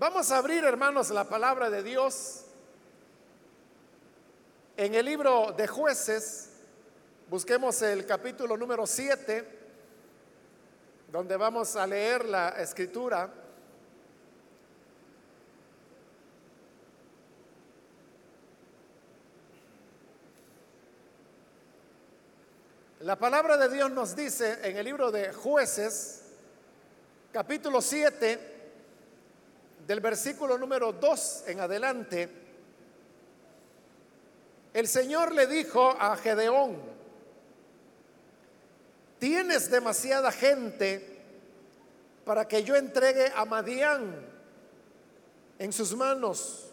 Vamos a abrir, hermanos, la palabra de Dios en el libro de jueces. Busquemos el capítulo número 7, donde vamos a leer la escritura. La palabra de Dios nos dice en el libro de jueces, capítulo 7, del versículo número 2 en adelante, el Señor le dijo a Gedeón, tienes demasiada gente para que yo entregue a Madián en sus manos,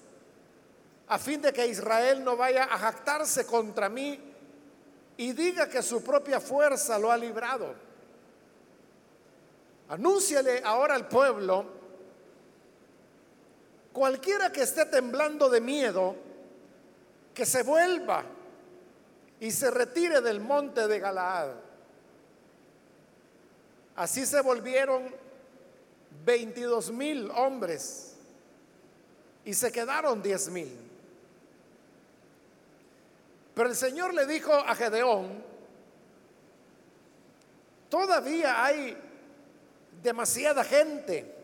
a fin de que Israel no vaya a jactarse contra mí y diga que su propia fuerza lo ha librado. Anúnciale ahora al pueblo Cualquiera que esté temblando de miedo, que se vuelva y se retire del monte de Galaad. Así se volvieron 22 mil hombres y se quedaron 10 mil. Pero el Señor le dijo a Gedeón, todavía hay demasiada gente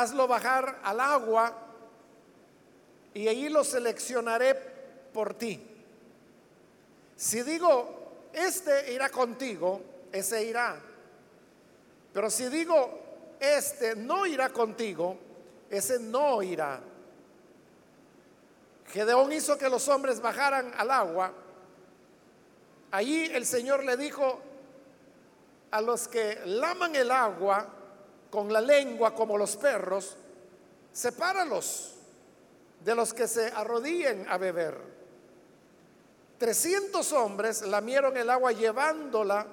hazlo bajar al agua y allí lo seleccionaré por ti. Si digo, este irá contigo, ese irá. Pero si digo, este no irá contigo, ese no irá. Gedeón hizo que los hombres bajaran al agua. Allí el Señor le dijo a los que laman el agua, con la lengua como los perros, sepáralos de los que se arrodillen a beber. Trescientos hombres lamieron el agua llevándola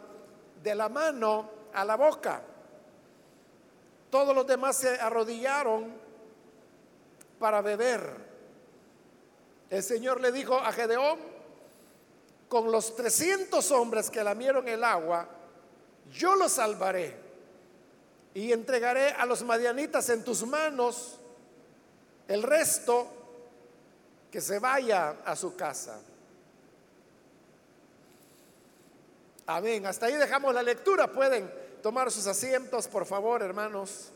de la mano a la boca. Todos los demás se arrodillaron para beber. El Señor le dijo a Gedeón, con los trescientos hombres que lamieron el agua, yo los salvaré y entregaré a los madianitas en tus manos el resto que se vaya a su casa. Amén. Hasta ahí dejamos la lectura. Pueden tomar sus asientos, por favor, hermanos.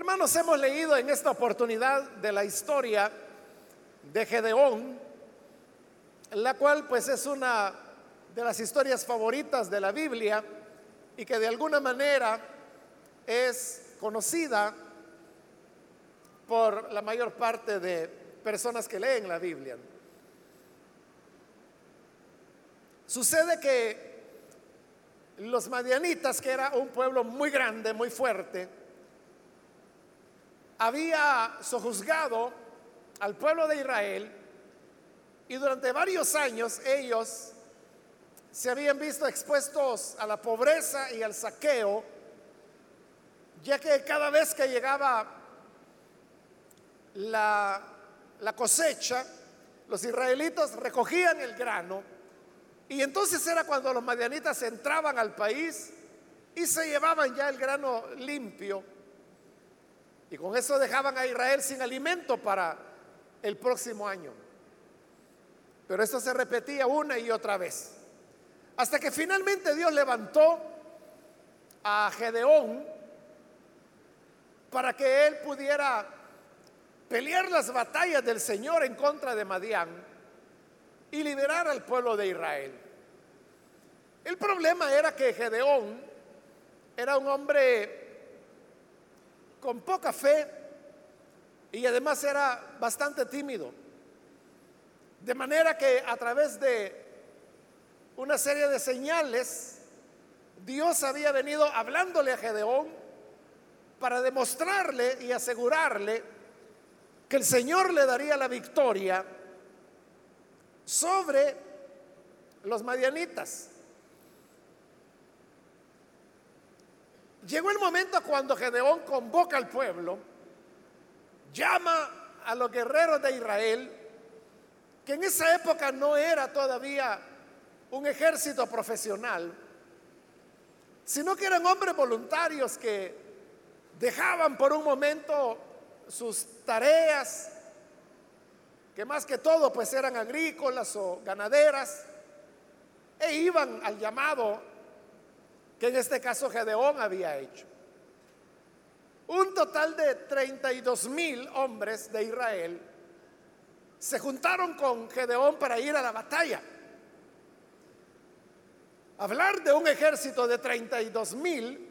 Hermanos, hemos leído en esta oportunidad de la historia de Gedeón, la cual pues es una de las historias favoritas de la Biblia y que de alguna manera es conocida por la mayor parte de personas que leen la Biblia. Sucede que los madianitas, que era un pueblo muy grande, muy fuerte, había sojuzgado al pueblo de Israel y durante varios años ellos se habían visto expuestos a la pobreza y al saqueo, ya que cada vez que llegaba la, la cosecha, los israelitos recogían el grano y entonces era cuando los madianitas entraban al país y se llevaban ya el grano limpio y con eso dejaban a Israel sin alimento para el próximo año. Pero esto se repetía una y otra vez. Hasta que finalmente Dios levantó a Gedeón para que él pudiera pelear las batallas del Señor en contra de Madián y liberar al pueblo de Israel. El problema era que Gedeón era un hombre con poca fe y además era bastante tímido. De manera que a través de una serie de señales, Dios había venido hablándole a Gedeón para demostrarle y asegurarle que el Señor le daría la victoria sobre los madianitas. Llegó el momento cuando Gedeón convoca al pueblo, llama a los guerreros de Israel, que en esa época no era todavía un ejército profesional, sino que eran hombres voluntarios que dejaban por un momento sus tareas, que más que todo pues eran agrícolas o ganaderas, e iban al llamado que en este caso Gedeón había hecho. Un total de 32 mil hombres de Israel se juntaron con Gedeón para ir a la batalla. Hablar de un ejército de 32 mil,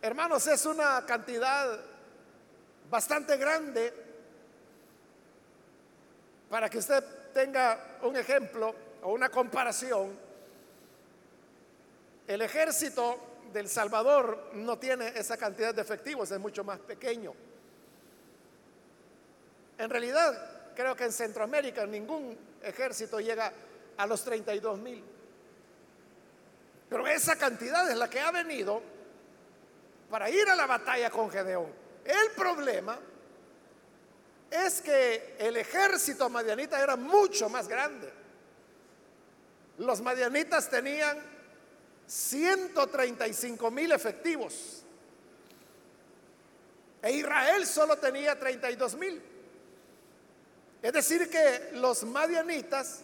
hermanos, es una cantidad bastante grande para que usted tenga un ejemplo o una comparación. El ejército del Salvador no tiene esa cantidad de efectivos, es mucho más pequeño. En realidad, creo que en Centroamérica ningún ejército llega a los 32 mil. Pero esa cantidad es la que ha venido para ir a la batalla con Gedeón. El problema es que el ejército madianita era mucho más grande. Los madianitas tenían 135 mil efectivos. E Israel solo tenía 32 mil. Es decir, que los madianitas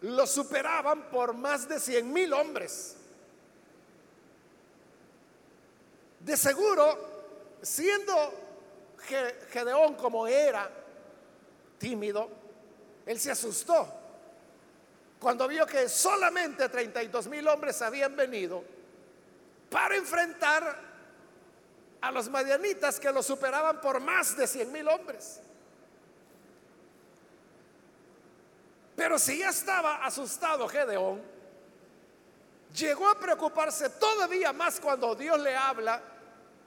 los superaban por más de 100 mil hombres. De seguro, siendo Gedeón como era, tímido, él se asustó cuando vio que solamente 32 mil hombres habían venido para enfrentar a los madianitas que lo superaban por más de 100 mil hombres. Pero si ya estaba asustado Gedeón, llegó a preocuparse todavía más cuando Dios le habla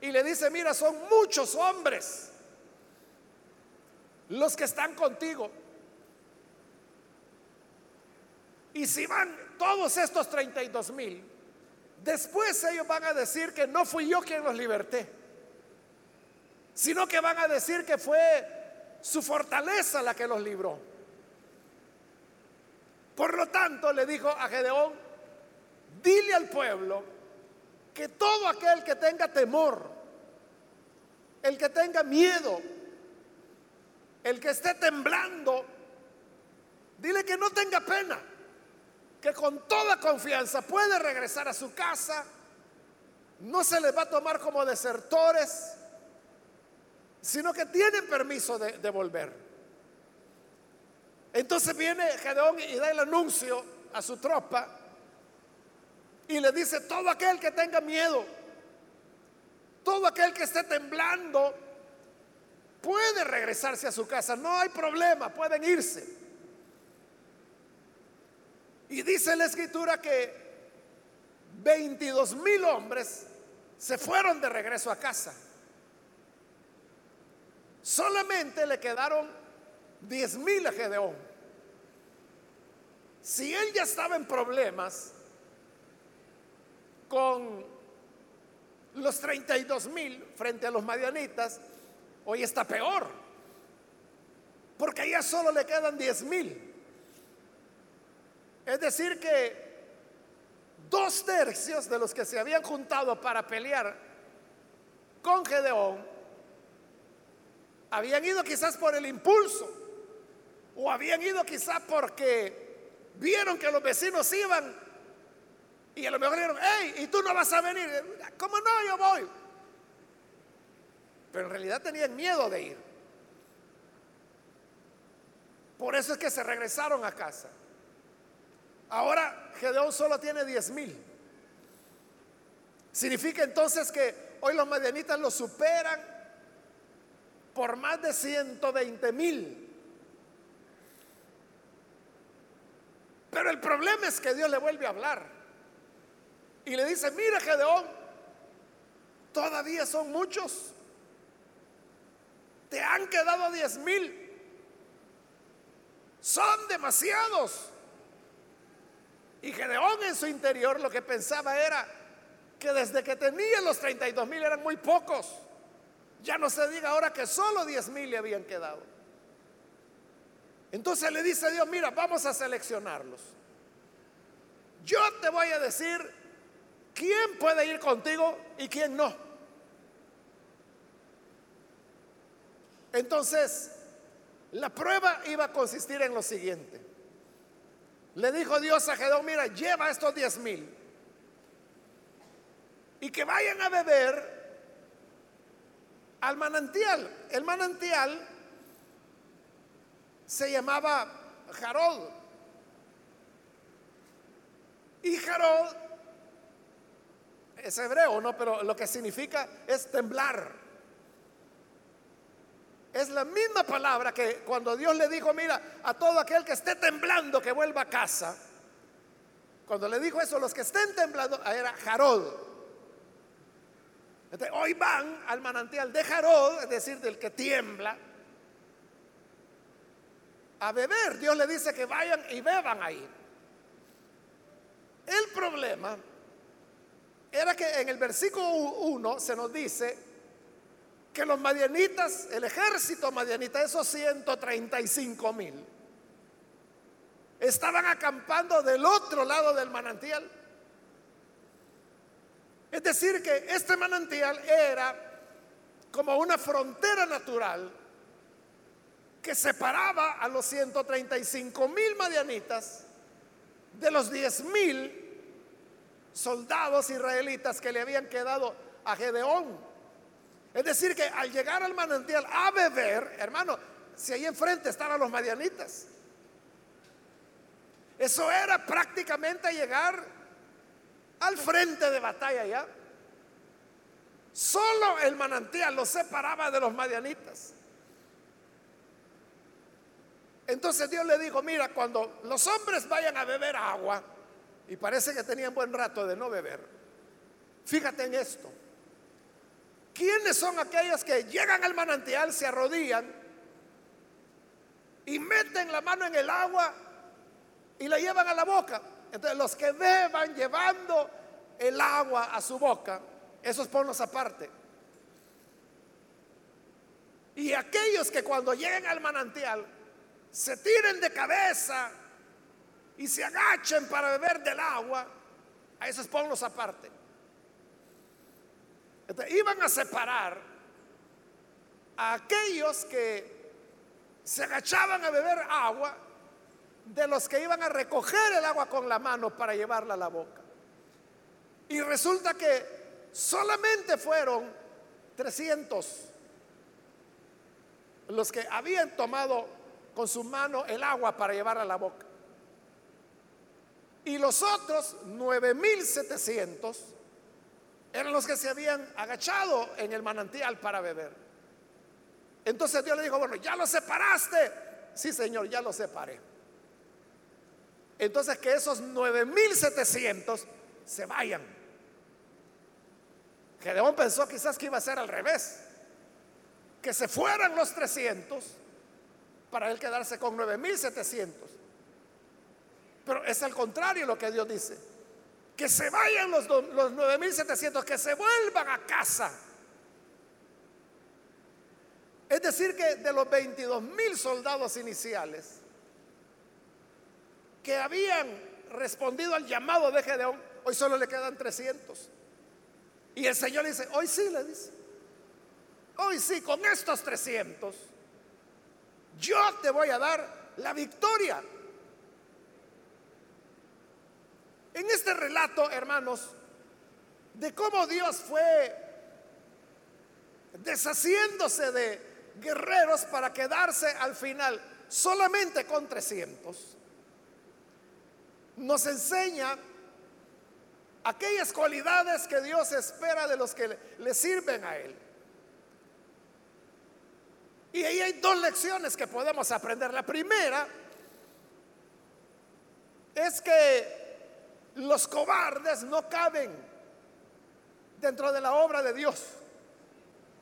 y le dice, mira, son muchos hombres los que están contigo. Y si van todos estos 32 mil, después ellos van a decir que no fui yo quien los liberté, sino que van a decir que fue su fortaleza la que los libró. Por lo tanto, le dijo a Gedeón, dile al pueblo que todo aquel que tenga temor, el que tenga miedo, el que esté temblando, dile que no tenga pena, que con toda confianza puede regresar a su casa, no se les va a tomar como desertores, sino que tienen permiso de, volver. Entonces viene Gedeón y da el anuncio a su tropa y le dice, todo aquel que tenga miedo, todo aquel que esté temblando, puede regresarse a su casa, no hay problema, pueden irse. Y dice la escritura que 22 mil hombres se fueron de regreso a casa. Solamente le quedaron 10 mil a Gedeón. Si él ya estaba en problemas con los 32 mil frente a los madianitas, hoy está peor. Porque ya solo le quedan 10 mil. Es decir, que dos tercios de los que se habían juntado para pelear con Gedeón habían ido quizás por el impulso o habían ido quizá porque vieron que los vecinos iban y a lo mejor dijeron, hey, ¿y tú no vas a venir? ¿Cómo no? Yo voy. Pero en realidad tenían miedo de ir. Por eso es que se regresaron a casa. Ahora Gedeón solo tiene 10 mil. Significa entonces que hoy los madianitas lo superan por más de 120 mil. Pero el problema es que Dios le vuelve a hablar. Y le dice, mira Gedeón, todavía son muchos. Te han quedado diez mil. Son demasiados. Y Gedeón en su interior lo que pensaba era que desde que tenía los 32 mil eran muy pocos. Ya no se diga ahora que solo 10 mil le habían quedado. Entonces le dice Dios, mira, vamos a seleccionarlos. Yo te voy a decir quién puede ir contigo y quién no. Entonces, la prueba iba a consistir en lo siguiente. Le dijo Dios a Gedeón, mira, lleva estos diez mil y que vayan a beber al manantial. El manantial se llamaba Jarod. Y Jarod es hebreo, ¿no? Pero lo que significa es temblar. Es la misma palabra que cuando Dios le dijo, mira, a todo aquel que esté temblando que vuelva a casa. Cuando le dijo eso, los que estén temblando, era Jarod. hoy van al manantial de Jarod, es decir, del que tiembla, a beber. Dios le dice que vayan y beban ahí. El problema era que en el versículo 1 se nos dice que los madianitas, el ejército madianita, esos 135 mil, estaban acampando del otro lado del manantial. Es decir, que este manantial era como una frontera natural que separaba a los 135 mil madianitas de los 10 mil soldados israelitas que le habían quedado a Gedeón. Es decir, que al llegar al manantial a beber, hermano, si ahí enfrente estaban los madianitas, eso era prácticamente llegar al frente de batalla ya. Solo el manantial los separaba de los madianitas. Entonces Dios le dijo, mira, cuando los hombres vayan a beber agua, y parece que tenían buen rato de no beber, fíjate en esto. ¿Quiénes son aquellos que llegan al manantial, se arrodillan y meten la mano en el agua y la llevan a la boca? Entonces los que beban llevando el agua a su boca, esos ponlos aparte. Y aquellos que cuando lleguen al manantial se tiren de cabeza y se agachen para beber del agua, a esos ponlos aparte iban a separar a aquellos que se agachaban a beber agua de los que iban a recoger el agua con la mano para llevarla a la boca. Y resulta que solamente fueron 300 los que habían tomado con su mano el agua para llevarla a la boca. Y los otros 9700 eran los que se habían agachado en el manantial para beber. Entonces Dios le dijo, bueno, ya lo separaste. Sí, Señor, ya lo separé. Entonces que esos 9700 se vayan. Gedeón pensó quizás que iba a ser al revés. Que se fueran los 300 para él quedarse con 9700. Pero es al contrario lo que Dios dice que se vayan los, los 9.700, que se vuelvan a casa. Es decir, que de los 22 mil soldados iniciales que habían respondido al llamado de Gedeón, hoy solo le quedan 300. Y el Señor dice, hoy sí, le dice, hoy sí, con estos 300, yo te voy a dar la victoria. En este relato, hermanos, de cómo Dios fue deshaciéndose de guerreros para quedarse al final solamente con 300, nos enseña aquellas cualidades que Dios espera de los que le, sirven a Él. Y ahí hay dos lecciones que podemos aprender. La primera es que los cobardes no caben dentro de la obra de Dios.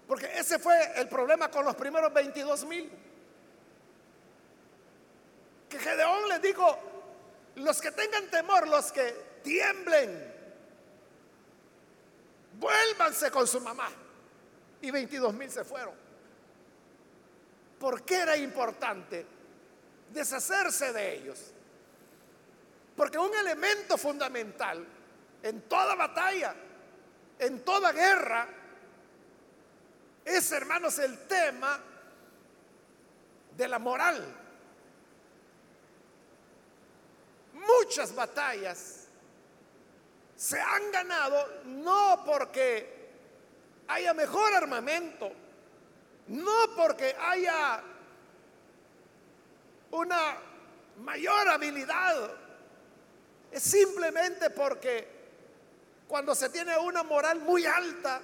Porque ese fue el problema con los primeros 22 mil. Que Gedeón les dijo, los que tengan temor, los que tiemblen, vuélvanse con su mamá. y 22 mil se fueron. ¿Por qué era importante deshacerse de ellos? Porque un elemento fundamental en toda batalla, en toda guerra, es, hermanos, el tema de la moral. Muchas batallas se han ganado no porque haya mejor armamento, no porque haya una mayor habilidad, es simplemente porque cuando se tiene una moral muy alta,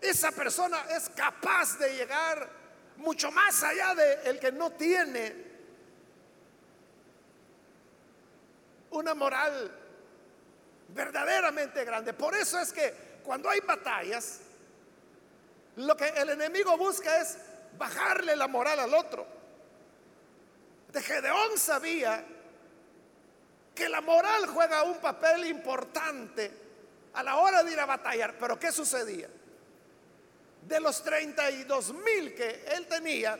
esa persona es capaz de llegar mucho más allá de el que no tiene una moral verdaderamente grande. Por eso es que cuando hay batallas, lo que el enemigo busca es bajarle la moral al otro. De Gedeón sabía que la moral juega un papel importante a la hora de ir a batallar. Pero ¿qué sucedía? De los 32 mil que él tenía,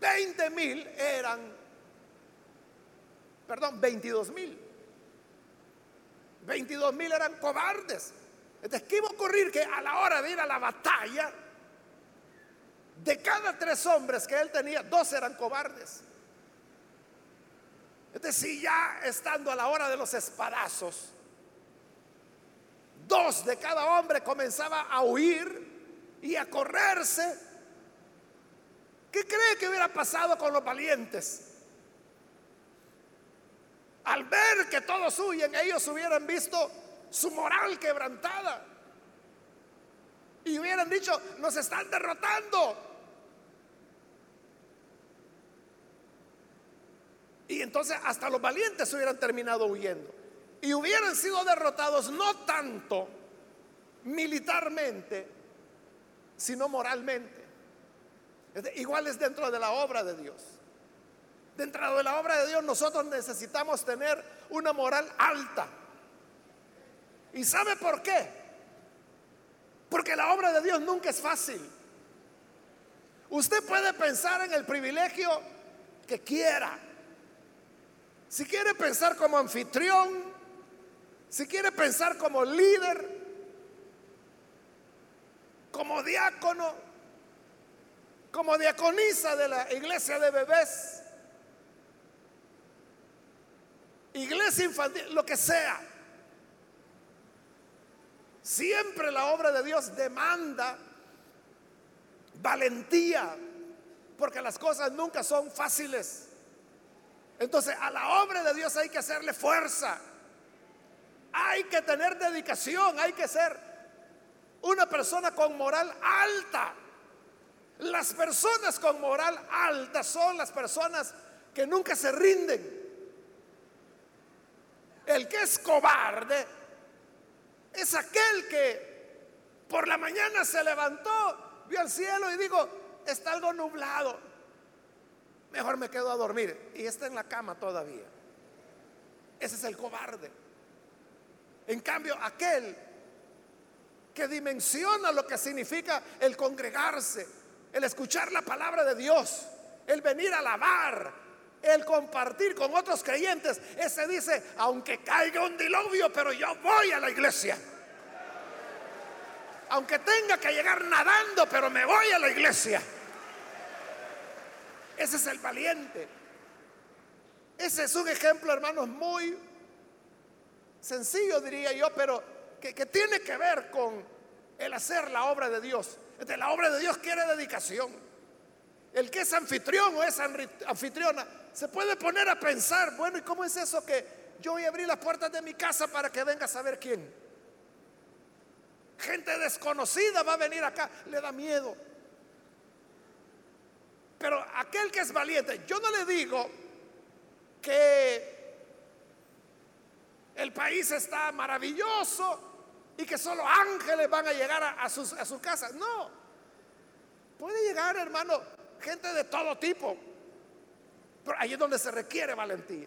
20 mil eran, perdón, 22 mil. 22 mil eran cobardes. Entonces, ¿qué iba a ocurrir? Que a la hora de ir a la batalla, de cada tres hombres que él tenía, dos eran cobardes. Entonces, si ya estando a la hora de los espadazos, dos de cada hombre comenzaba a huir y a correrse, ¿qué cree que hubiera pasado con los valientes? Al ver que todos huyen, ellos hubieran visto su moral quebrantada. Y hubieran dicho, nos están derrotando. Y entonces hasta los valientes hubieran terminado huyendo. Y hubieran sido derrotados no tanto militarmente, sino moralmente. Igual es dentro de la obra de Dios. Dentro de la obra de Dios nosotros necesitamos tener una moral alta. ¿Y sabe por qué? Porque la obra de Dios nunca es fácil. Usted puede pensar en el privilegio que quiera. Si quiere pensar como anfitrión, si quiere pensar como líder, como diácono, como diaconisa de la iglesia de bebés, iglesia infantil, lo que sea. Siempre la obra de Dios demanda valentía, porque las cosas nunca son fáciles. Entonces a la obra de Dios hay que hacerle fuerza, hay que tener dedicación, hay que ser una persona con moral alta. Las personas con moral alta son las personas que nunca se rinden. El que es cobarde es aquel que por la mañana se levantó, vio al cielo y dijo, está algo nublado. Mejor me quedo a dormir. Y está en la cama todavía. Ese es el cobarde. En cambio, aquel que dimensiona lo que significa el congregarse, el escuchar la palabra de Dios, el venir a alabar, el compartir con otros creyentes, ese dice, aunque caiga un diluvio, pero yo voy a la iglesia. Aunque tenga que llegar nadando, pero me voy a la iglesia. Ese es el valiente. Ese es un ejemplo, hermanos, muy sencillo, diría yo, pero que, tiene que ver con el hacer la obra de Dios. De la obra de Dios quiere dedicación. El que es anfitrión o es anfitriona se puede poner a pensar, bueno, ¿y cómo es eso que yo voy a abrir las puertas de mi casa para que venga a saber quién? Gente desconocida va a venir acá, le da miedo. Pero aquel que es valiente, yo no le digo que el país está maravilloso y que solo ángeles van a llegar a, sus, a sus casas. No, puede llegar, hermano, gente de todo tipo. Pero ahí es donde se requiere valentía.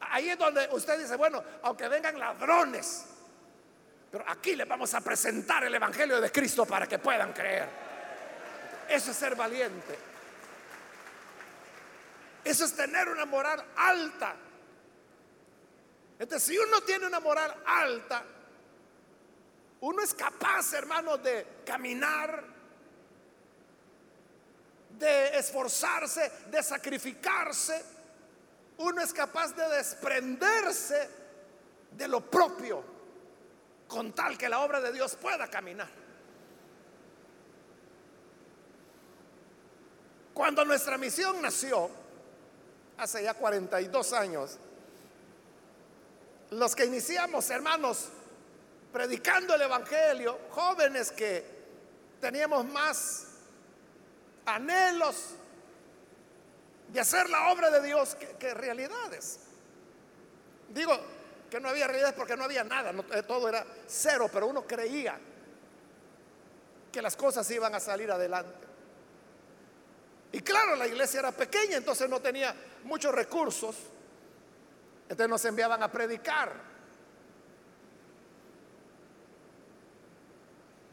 Ahí es donde usted dice, bueno, aunque vengan ladrones, Pero aquí les vamos a presentar el Evangelio de Cristo para que puedan creer. Eso es ser valiente. Eso es tener una moral alta. Entonces, si uno tiene una moral alta, uno es capaz, hermanos, de caminar, de esforzarse, de sacrificarse. Uno es capaz de desprenderse de lo propio con tal que la obra de Dios pueda caminar. Cuando nuestra misión nació, hace ya 42 años, los que iniciamos, hermanos, predicando el Evangelio, jóvenes que teníamos más anhelos de hacer la obra de Dios que, realidades. Digo que no había realidades porque no había nada, eh, todo era cero, pero uno creía que las cosas iban a salir adelante. Y claro, la iglesia era pequeña, entonces no tenía muchos recursos. Entonces nos enviaban a predicar.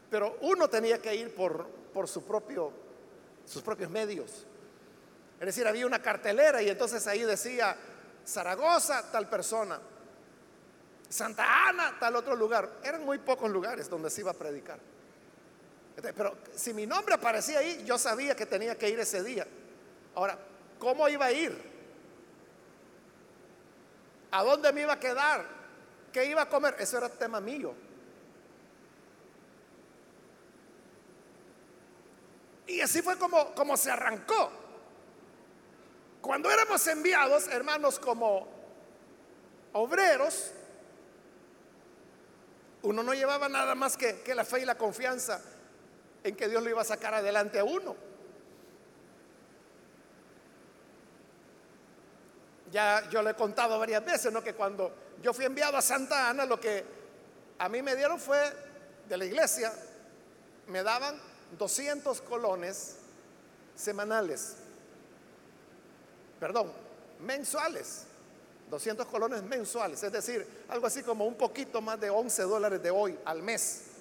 Pero uno tenía que ir por, por sus propios medios. Es decir, había una cartelera y entonces ahí decía Zaragoza, tal persona. Santa Ana, tal otro lugar. Eran muy pocos lugares donde se iba a predicar. Pero si mi nombre aparecía ahí, yo sabía que tenía que ir ese día. Ahora, ¿cómo iba a ir? ¿A dónde me iba a quedar? ¿Qué iba a comer? Eso era tema mío. Y así fue como, como se arrancó. Cuando éramos enviados, hermanos, como obreros, uno no llevaba nada más que, que la fe y la confianza en que Dios lo iba a sacar adelante a uno. Ya yo le he contado varias veces, ¿no? Que cuando yo fui enviado a Santa Ana, lo que a mí me dieron fue de la iglesia, me daban 200 colones semanales, perdón, mensuales, 200 colones mensuales, es decir, algo así como un poquito más de 11 dólares de hoy al mes.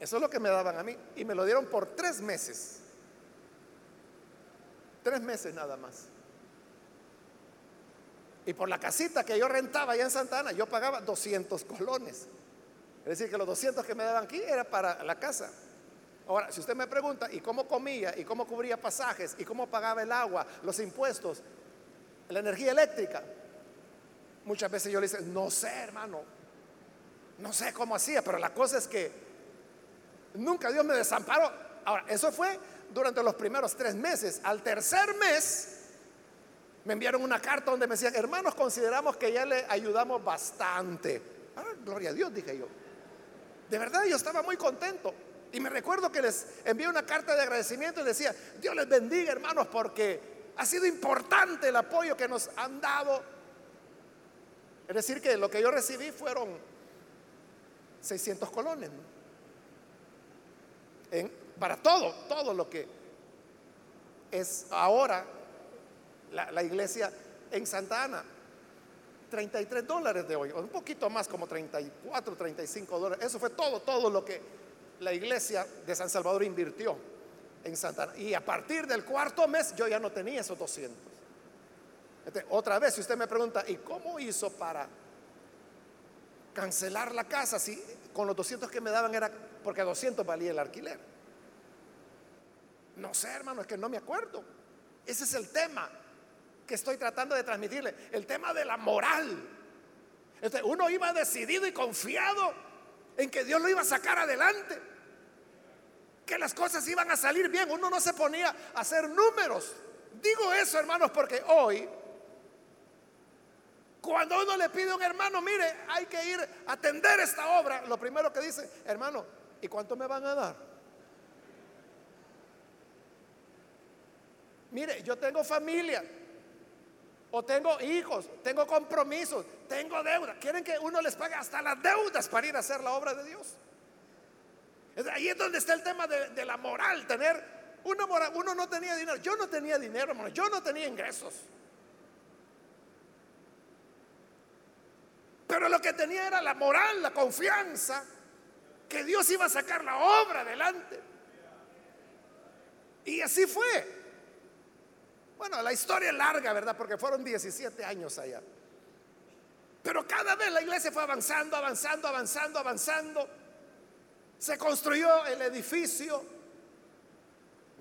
Eso es lo que me daban a mí y me lo dieron por tres meses. Tres meses nada más. Y por la casita que yo rentaba allá en Santa Ana, yo pagaba 200 colones. Es decir, que los 200 que me daban aquí era para la casa. Ahora, si usted me pregunta, ¿y cómo comía? ¿Y cómo cubría pasajes? ¿Y cómo pagaba el agua? ¿Los impuestos? ¿La energía eléctrica? Muchas veces yo le digo, no sé, hermano. No sé cómo hacía, pero la cosa es que nunca Dios me desamparó. Ahora, eso fue durante los primeros tres meses. Al tercer mes, me enviaron una carta donde me decían, hermanos, consideramos que ya le ayudamos bastante. Ah, gloria a Dios, dije yo. De verdad, yo estaba muy contento. Y me recuerdo que les envié una carta de agradecimiento y decía, Dios les bendiga, hermanos, porque ha sido importante el apoyo que nos han dado. Es decir, que lo que yo recibí fueron 600 colones. Para todo, todo lo que es ahora la, iglesia en Santa Ana. 33 dólares de hoy, un poquito más, como 34, 35 dólares. Eso fue todo, todo lo que la iglesia de San Salvador invirtió en Santa Ana. Y a partir del cuarto mes yo ya no tenía esos 200. otra vez, si usted me pregunta, ¿y cómo hizo para cancelar la casa si con los 200 que me daban era porque 200 valía el alquiler? No sé, hermano, es que no me acuerdo. Ese es el tema que estoy tratando de transmitirle, el tema de la moral. Este, uno iba decidido y confiado en que Dios lo iba a sacar adelante, que las cosas iban a salir bien, uno no se ponía a hacer números. Digo eso, hermanos, porque hoy, cuando uno le pide a un hermano, mire, hay que ir a atender esta obra, lo primero que dice, hermano, ¿y cuánto me van a dar? Mire, yo tengo familia, o tengo hijos, tengo compromisos, tengo deuda. Quieren que uno les pague hasta las deudas para ir a hacer la obra de Dios. Ahí es donde está el tema de, la moral, tener una moral. Uno no tenía dinero, yo no tenía dinero, hermano, yo no tenía ingresos. Pero lo que tenía era la moral, la confianza, que Dios iba a sacar la obra adelante. Y así fue. Bueno, la historia es larga, ¿verdad? Porque fueron 17 años allá. Pero cada vez la iglesia fue avanzando, avanzando, avanzando, avanzando. Se construyó el edificio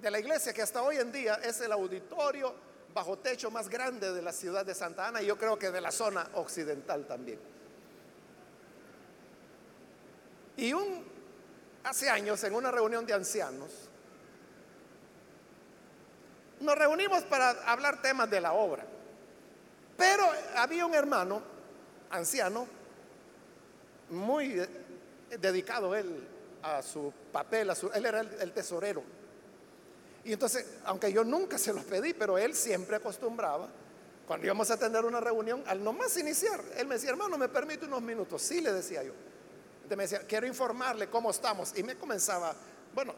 de la iglesia que hasta hoy en día es el auditorio bajo techo más grande de la ciudad de Santa Ana y yo creo que de la zona occidental también. Y un, hace años en una reunión de ancianos, nos reunimos para hablar temas de la obra. Pero había un hermano, anciano, muy dedicado él a su papel, a su, él era el, tesorero. Y entonces, aunque yo nunca se los pedí, pero él siempre acostumbraba, cuando íbamos a tener una reunión, al nomás iniciar, él me decía, hermano, ¿me permite unos minutos? Sí, le decía yo. Me decía, quiero informarle cómo estamos. Y me comenzaba, bueno,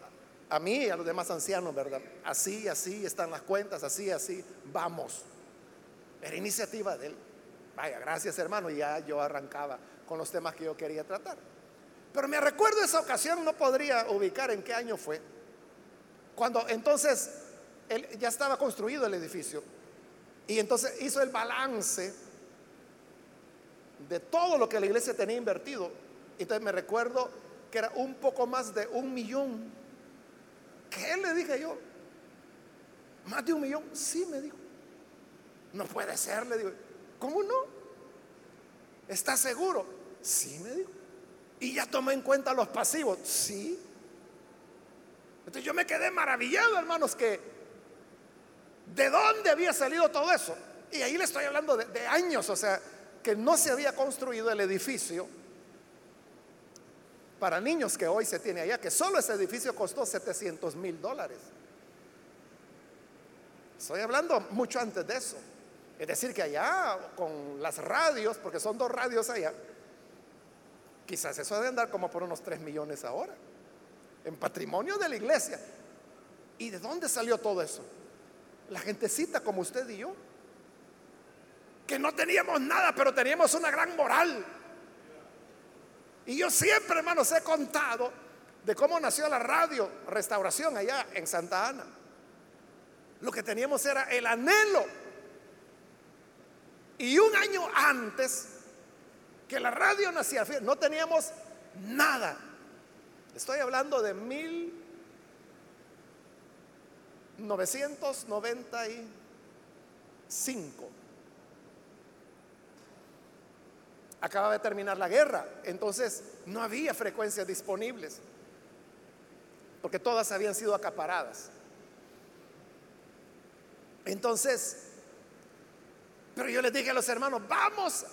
a mí y a los demás ancianos, ¿verdad? Así, así están las cuentas, así, así, vamos. Era iniciativa de él. Vaya, gracias hermano, ya yo arrancaba con los temas que yo quería tratar. Pero me recuerdo esa ocasión, no podría ubicar en qué año fue, cuando entonces él, ya estaba construido el edificio y entonces hizo el balance de todo lo que la iglesia tenía invertido. Entonces me recuerdo que era un poco más de un millón ¿Qué le dije yo? ¿Más de un millón? Sí, me dijo. No puede ser, le digo. ¿Cómo no? ¿Está seguro? Sí, me dijo. ¿Y ya tomé en cuenta los pasivos? Sí. Entonces yo me quedé maravillado, hermanos, que de dónde había salido todo eso. Y ahí le estoy hablando de años, o sea, que no se había construido el edificio para niños que hoy se tiene allá, que solo ese edificio costó 700 mil dólares. Estoy hablando mucho antes de eso. Es decir, que allá con las radios, porque son dos radios allá, quizás eso debe andar como por unos 3 millones ahora, en patrimonio de la iglesia. ¿Y de dónde salió todo eso? La gentecita como usted y yo, que no teníamos nada, pero teníamos una gran moral y yo siempre, hermanos, he contado de cómo nació la radio Restauración allá en Santa Ana. Lo que teníamos era el anhelo. Y un año antes que la radio nacía, no teníamos nada. Estoy hablando de 1995 acaba de terminar la guerra, entonces no había frecuencias disponibles, porque todas habían sido acaparadas. Entonces, pero yo les dije a los hermanos, vamos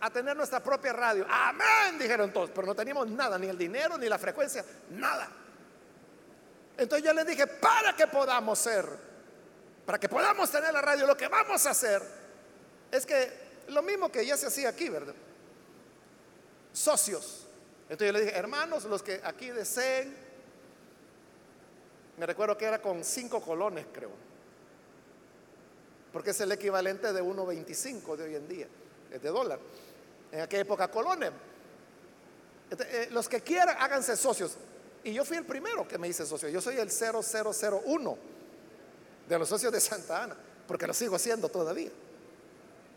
a tener nuestra propia radio. Amén, dijeron todos, pero no teníamos nada, ni el dinero, ni la frecuencia, nada. Entonces yo les dije, para que podamos ser, para que podamos tener la radio, lo que vamos a hacer es que lo mismo que ya se hacía aquí, ¿verdad? Socios. Entonces yo le dije, hermanos, los que aquí deseen, me recuerdo que era con cinco colones, creo, porque es el equivalente de 1.25 de hoy en día, es de dólar. En aquella época colones. Eh, los que quieran, háganse socios. Y yo fui el primero que me hice socio. Yo soy el 0001 de los socios de Santa Ana, porque lo sigo haciendo todavía.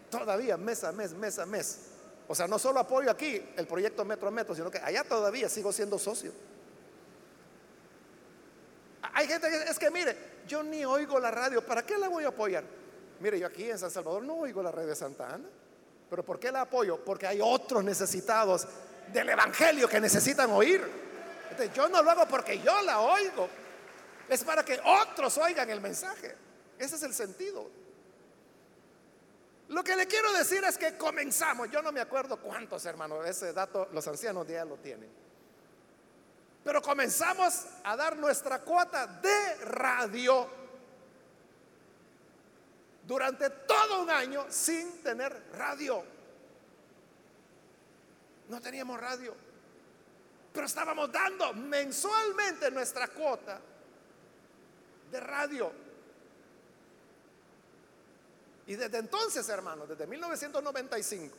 Todavía, mes a mes, mes a mes. O sea, no solo apoyo aquí el proyecto Metro a Metro, sino que allá todavía sigo siendo socio. Hay gente que es que mire, yo ni oigo la radio, ¿para qué la voy a apoyar? Mire, yo aquí en San Salvador no oigo la radio de Santa Ana, pero ¿por qué la apoyo? Porque hay otros necesitados del Evangelio que necesitan oír. Yo no lo hago porque yo la oigo, es para que otros oigan el mensaje. Ese es el sentido. Lo que le quiero decir es que comenzamos, yo no me acuerdo cuántos hermanos, ese dato los ancianos ya lo tienen. Pero comenzamos a dar nuestra cuota de radio durante todo un año sin tener radio. No teníamos radio, pero estábamos dando mensualmente nuestra cuota de radio. Y desde entonces, hermanos, desde 1995,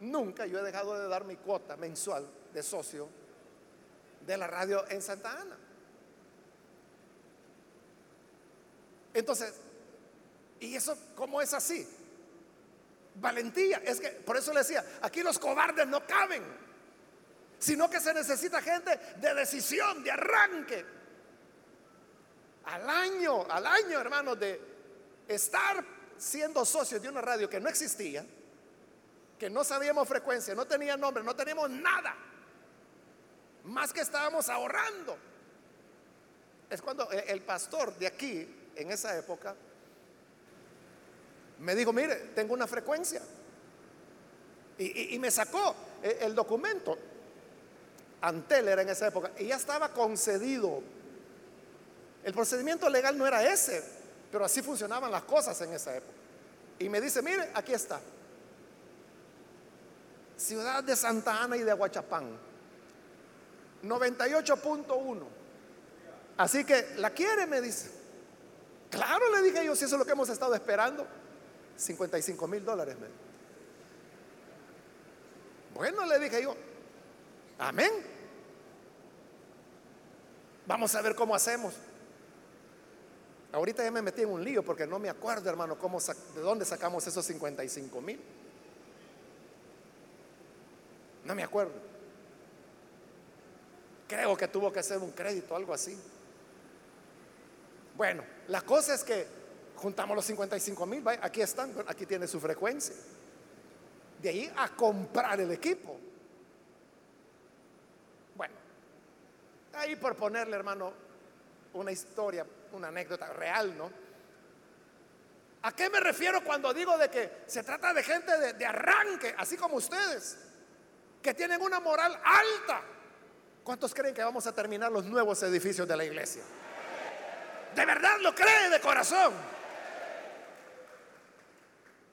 nunca yo he dejado de dar mi cuota mensual de socio de la radio en Santa Ana. Entonces, ¿y eso cómo es así? Valentía. Es que, por eso le decía, aquí los cobardes no caben, sino que se necesita gente de decisión, de arranque. Al año, al año, hermanos, de estar siendo socios de una radio que no existía, que no sabíamos frecuencia, no tenía nombre, no teníamos nada, más que estábamos ahorrando. Es cuando el pastor de aquí, en esa época, me dijo, mire, tengo una frecuencia. Y, me sacó el documento. Antel era en esa época. Y ya estaba concedido. El procedimiento legal no era ese, pero así funcionaban las cosas en esa época. Y me dice, mire, aquí está. Ciudad de Santa Ana y de Aguachapán. 98.1. Así que, ¿la quiere? Me dice. Claro, le dije yo, si eso es lo que hemos estado esperando. 55 mil dólares. Bueno, le dije yo, amén. Vamos a ver cómo hacemos. Ahorita ya me metí en un lío porque no me acuerdo, hermano, cómo, de dónde sacamos esos 55 mil. No me acuerdo. Creo que tuvo que hacer un crédito, algo así. Bueno, la cosa es que juntamos los 55 mil, aquí están, aquí tiene su frecuencia. De ahí a comprar el equipo. Bueno, ahí por ponerle, hermano, una historia, una anécdota real, ¿no? ¿A qué me refiero cuando digo de que se trata de gente de, arranque, así como ustedes, que tienen una moral alta? ¿Cuántos creen que vamos a terminar los nuevos edificios de la iglesia? ¿De verdad lo cree de corazón?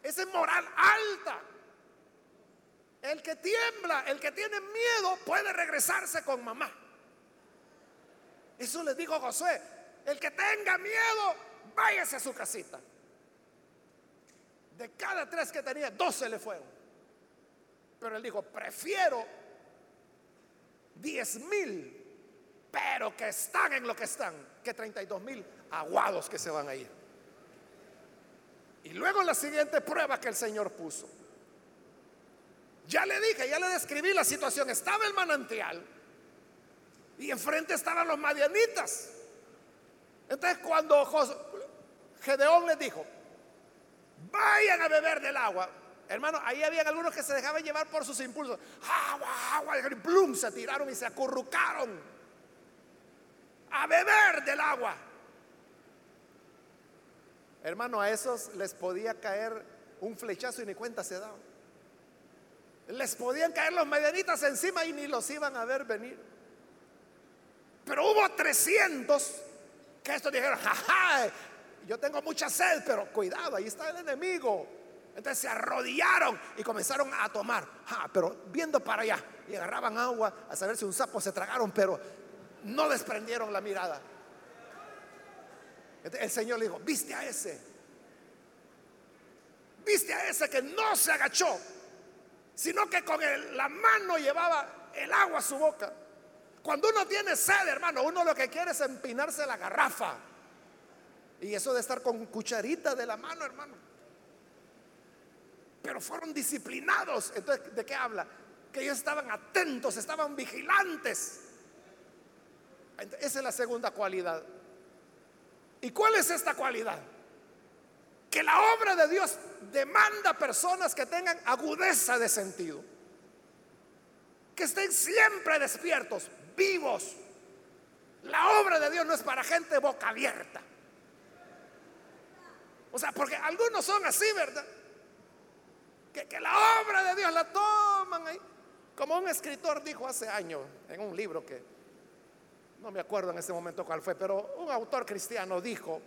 Esa es moral alta. El que tiembla, el que tiene miedo, puede regresarse con mamá. Eso le dijo José. El que tenga miedo, váyase a su casita. De cada tres que tenía, dos se le fueron. Pero él dijo, prefiero diez mil, pero que están en lo que están, que 32 mil aguados que se van a ir. Y luego la siguiente prueba que el Señor puso. Ya le dije, ya le describí la situación. Estaba el manantial y enfrente estaban los madianitas. Entonces cuando Gedeón les dijo, vayan a beber del agua. Hermano, ahí habían algunos que se dejaban llevar por sus impulsos. Agua, agua, y plum, se tiraron y se acurrucaron a beber del agua. Hermano, a esos les podía caer un flechazo y ni cuenta se daban. Les podían caer los medianitas encima y ni los iban a ver venir. Pero hubo 300 que estos dijeron, jaja, yo tengo mucha sed, pero cuidado, ahí está el enemigo. Entonces se arrodillaron y comenzaron a tomar, pero viendo para allá y agarraban agua a saber si un sapo se tragaron, pero no desprendieron la mirada. El Señor le dijo, viste a ese. Viste a ese que no se agachó, sino que con la mano llevaba el agua a su boca. Cuando uno tiene sed, hermano, uno lo que quiere es empinarse la garrafa. Y eso de estar con cucharita de la mano, hermano. Pero fueron disciplinados. Entonces, ¿de qué habla? Que ellos estaban atentos, estaban vigilantes. Esa es la segunda cualidad. ¿Y cuál es esta cualidad? Que la obra de Dios demanda personas que tengan agudeza de sentido, que estén siempre despiertos, vivos. La obra de Dios no es para gente boca abierta. O sea, porque algunos son así, ¿verdad? Que, que, la obra de Dios la toman ahí. Como un escritor dijo hace años en un libro que no me acuerdo en ese momento cuál fue, pero un autor cristiano dijo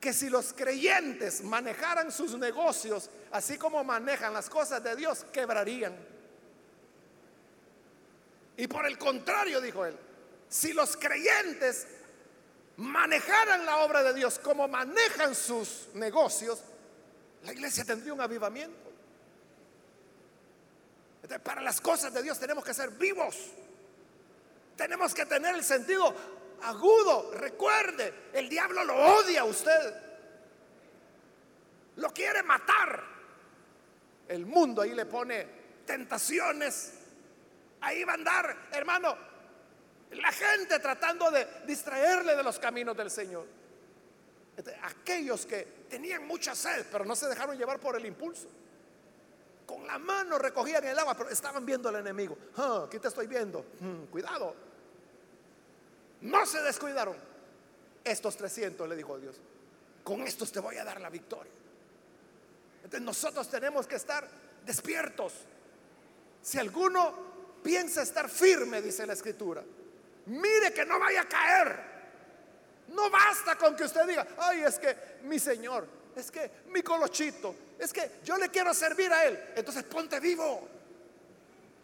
que si los creyentes manejaran sus negocios así como manejan las cosas de Dios, quebrarían. Y por el contrario, dijo él, si los creyentes manejaran la obra de Dios como manejan sus negocios, la iglesia tendría un avivamiento. para las cosas de Dios tenemos que ser vivos. Tenemos que tener el sentido agudo. Recuerde, el diablo lo odia a usted. Lo quiere matar. El mundo ahí le pone tentaciones. Ahí va a andar, hermano, la gente tratando de distraerle de los caminos del Señor. Este, aquellos que tenían mucha sed, pero no se dejaron llevar por el impulso. Con la mano recogían el agua, pero estaban viendo al enemigo. Ah, aquí te estoy viendo. Hmm, cuidado. No se descuidaron. Estos 300, le dijo Dios. Con estos te voy a dar la victoria. Entonces nosotros tenemos que estar despiertos. Si alguno piensa estar firme, dice la escritura, mire que no vaya a caer. No basta con que usted diga, ay, es que mi Señor, es que mi colochito, es que yo le quiero servir a Él. Entonces ponte vivo.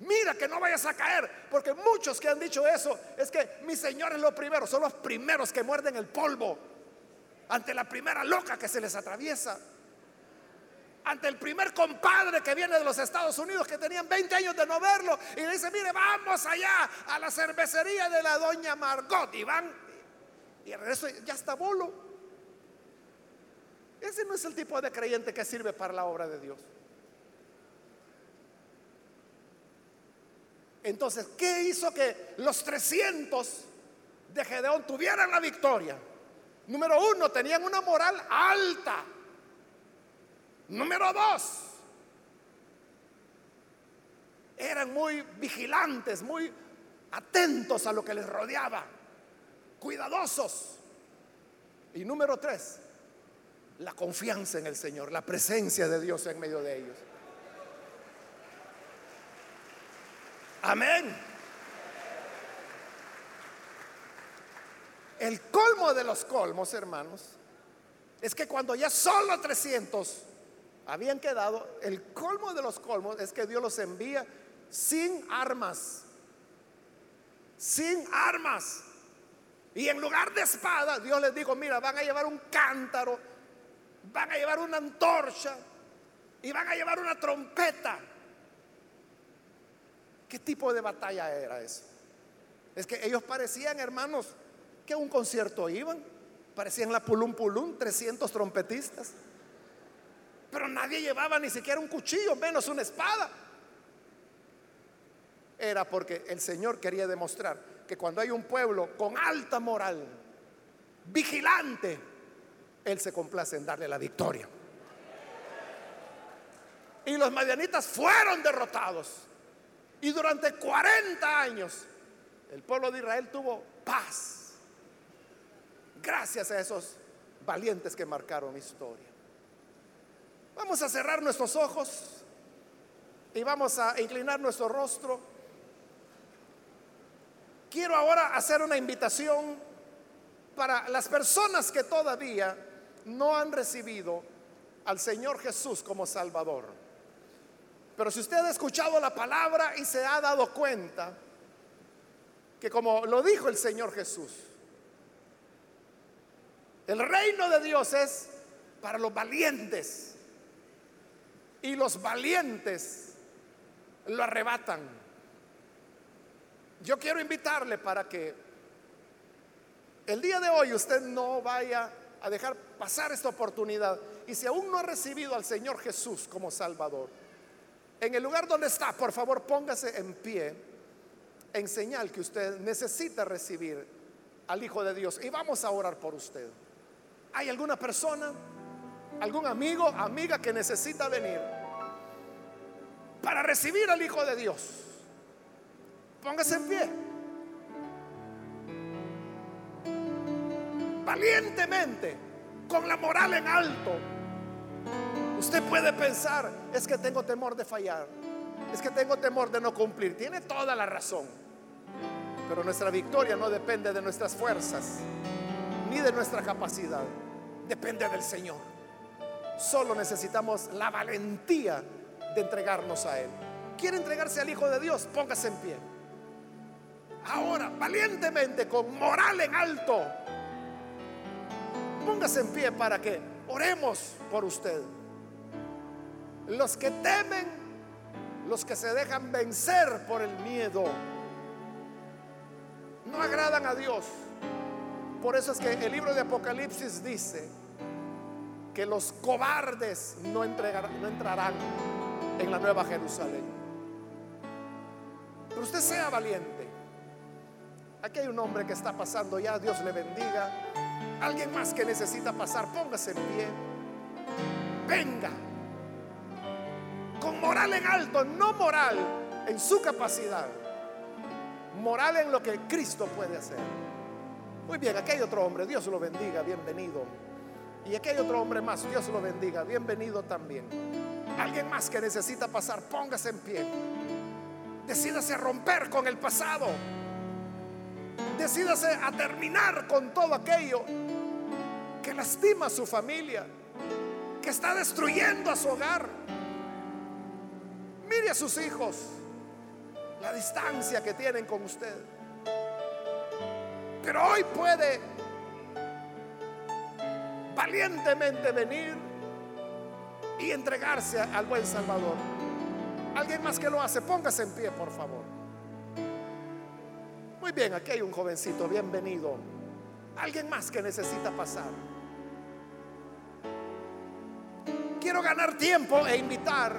Mira que no vayas a caer, porque muchos que han dicho eso es que mi Señor es lo primero, son los primeros que muerden el polvo ante la primera loca que se les atraviesa, ante el primer compadre que viene de los Estados Unidos que tenían 20 años de no verlo y le dice, mire, vamos allá a la cervecería de la doña Margot y van y el resto ya está bolo. Ese no es el tipo de creyente que sirve para la obra de Dios. Entonces, ¿qué hizo que los 300 de Gedeón tuvieran la victoria? Número uno, tenían una moral alta. Número dos, eran muy vigilantes, muy atentos a lo que les rodeaba, cuidadosos. Y número tres, la confianza en el Señor, la presencia de Dios en medio de ellos. Amén. El colmo de los colmos, hermanos, es que cuando ya solo 300 habían quedado, el colmo de los colmos es que Dios los envía sin armas, sin armas. Y en lugar de espada, Dios les dijo, mira, van a llevar un cántaro, van a llevar una antorcha y van a llevar una trompeta. ¿Qué tipo de batalla era eso? Es que ellos parecían, hermanos, que a un concierto iban. Parecían la pulum pulum, 300 trompetistas. Pero nadie llevaba ni siquiera un cuchillo, menos una espada. Era porque el Señor quería demostrar que cuando hay un pueblo con alta moral, vigilante, Él se complace en darle la victoria. Y los madianitas fueron derrotados. Y durante 40 años el pueblo de Israel tuvo paz. Gracias a esos valientes que marcaron historia. Vamos a cerrar nuestros ojos y vamos a inclinar nuestro rostro. Quiero ahora hacer una invitación para las personas que todavía no han recibido al Señor Jesús como Salvador. Pero si usted ha escuchado la palabra y se ha dado cuenta que como lo dijo el Señor Jesús, el reino de Dios es para los valientes y los valientes lo arrebatan. Yo quiero invitarle para que el día de hoy usted no vaya a dejar pasar esta oportunidad y si aún no ha recibido al Señor Jesús como Salvador, en el lugar donde está, por favor, póngase en pie en señal que usted necesita recibir al Hijo de Dios. Y vamos a orar por usted. ¿Hay alguna persona, algún amigo, amiga que necesita venir para recibir al Hijo de Dios? Póngase en pie. Valientemente, con la moral en alto Usted puede pensar, es que tengo temor de fallar, es que tengo temor de no cumplir. Tiene toda la razón. Pero nuestra victoria no depende de nuestras fuerzas, ni de nuestra capacidad. Depende del Señor. Solo necesitamos la valentía de entregarnos a Él. ¿Quiere entregarse al Hijo de Dios? Póngase en pie. Ahora, valientemente, con moral en alto, póngase en pie para que oremos por usted los que temen los que se dejan vencer por el miedo, no agradan a Dios. Por eso es que el libro de Apocalipsis dice que los cobardes no, entrarán en la nueva Jerusalén. Pero usted sea valiente. Aquí hay un hombre que está pasando ya, Dios le bendiga. Alguien más que necesita pasar, póngase en pie. Venga. Con moral en alto, no moral en su capacidad. Moral en lo que Cristo puede hacer. Muy bien, aquí hay otro hombre, Dios lo bendiga, bienvenido. Y aquí hay otro hombre más, Dios lo bendiga, bienvenido también. Alguien más que necesita pasar, póngase en pie. Decídase a romper con el pasado. Decídase a terminar con todo aquello que lastima a su familia, que está destruyendo a su hogar. Mire a sus hijos, la distancia que tienen con usted. Pero hoy puede valientemente venir y entregarse al buen Salvador. Alguien más que lo hace, póngase en pie, por favor. Muy bien, aquí hay un jovencito, bienvenido. Alguien más que necesita pasar. Quiero ganar tiempo e invitar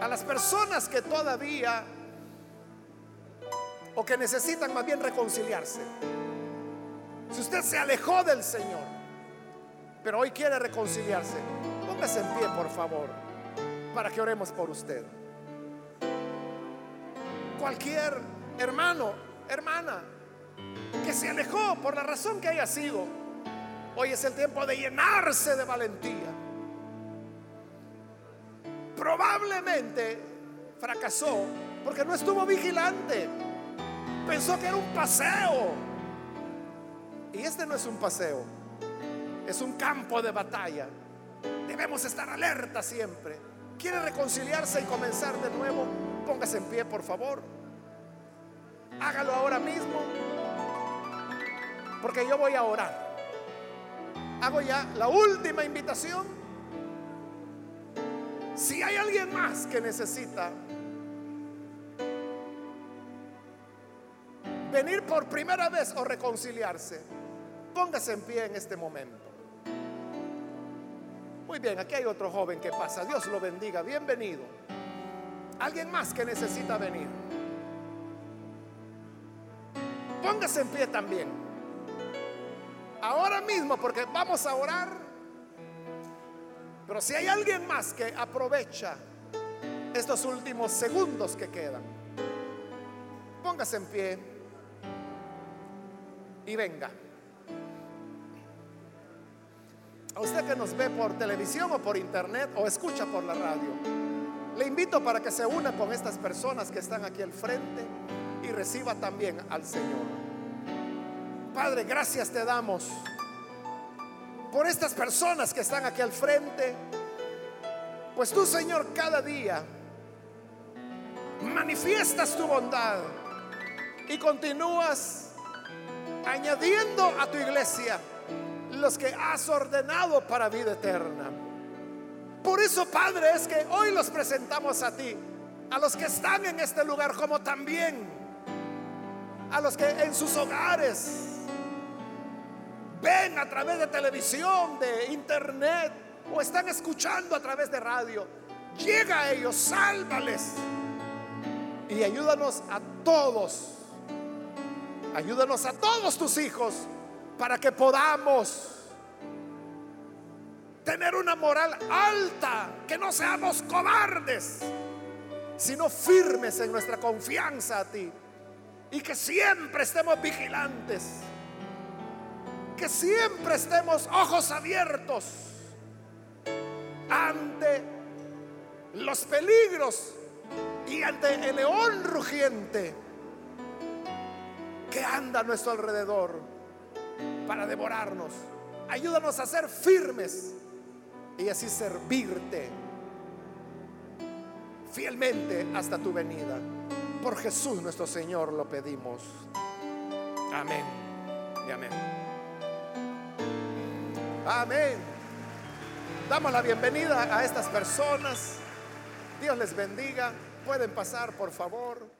a las personas que todavía o que necesitan más bien reconciliarse. Si usted se alejó del Señor, pero hoy quiere reconciliarse, póngase en pie, por favor, para que oremos por usted. Cualquier hermano, hermana, que se alejó por la razón que haya sido, hoy es el tiempo de llenarse de valentía. Probablemente fracasó porque no estuvo vigilante. Pensó que era un paseo y este no es un paseo, es un campo de batalla. Debemos estar alerta siempre. ¿Quiere reconciliarse y comenzar de nuevo? Póngase en pie, por favor. Hágalo ahora mismo. Porque yo voy a orar. Hago ya la última invitación. Si hay alguien más que necesita venir por primera vez o reconciliarse, Póngase en pie en este momento. Muy bien, aquí hay otro joven que pasa. Dios lo bendiga. Bienvenido. Alguien más que necesita venir. Póngase en pie también. Ahora mismo, porque vamos a orar. Pero si hay alguien más que aprovecha estos últimos segundos que quedan, póngase en pie y venga. A usted que nos ve por televisión o por internet o escucha por la radio, le invito para que se una con estas personas que están aquí al frente y reciba también al Señor. Padre, gracias te damos por estas personas que están aquí al frente, pues tú, Señor, cada día manifiestas tu bondad y continúas añadiendo a tu iglesia los que has ordenado para vida eterna. Por eso, Padre, es que hoy los presentamos a ti, a los que están en este lugar, como también a los que en sus hogares ven a través de televisión, de internet, o están escuchando a través de radio. Llega a ellos, sálvales y ayúdanos a todos. Ayúdanos a todos tus hijos para que podamos tener una moral alta, que no seamos cobardes, sino firmes en nuestra confianza a ti y que siempre estemos vigilantes, que siempre estemos ojos abiertos ante los peligros y ante el león rugiente que anda a nuestro alrededor para devorarnos. Ayúdanos a ser firmes y así servirte fielmente hasta tu venida. Por Jesús nuestro Señor lo pedimos. Amén y amén. Amén. Damos la bienvenida a estas personas. Dios les bendiga. Pueden pasar, por favor.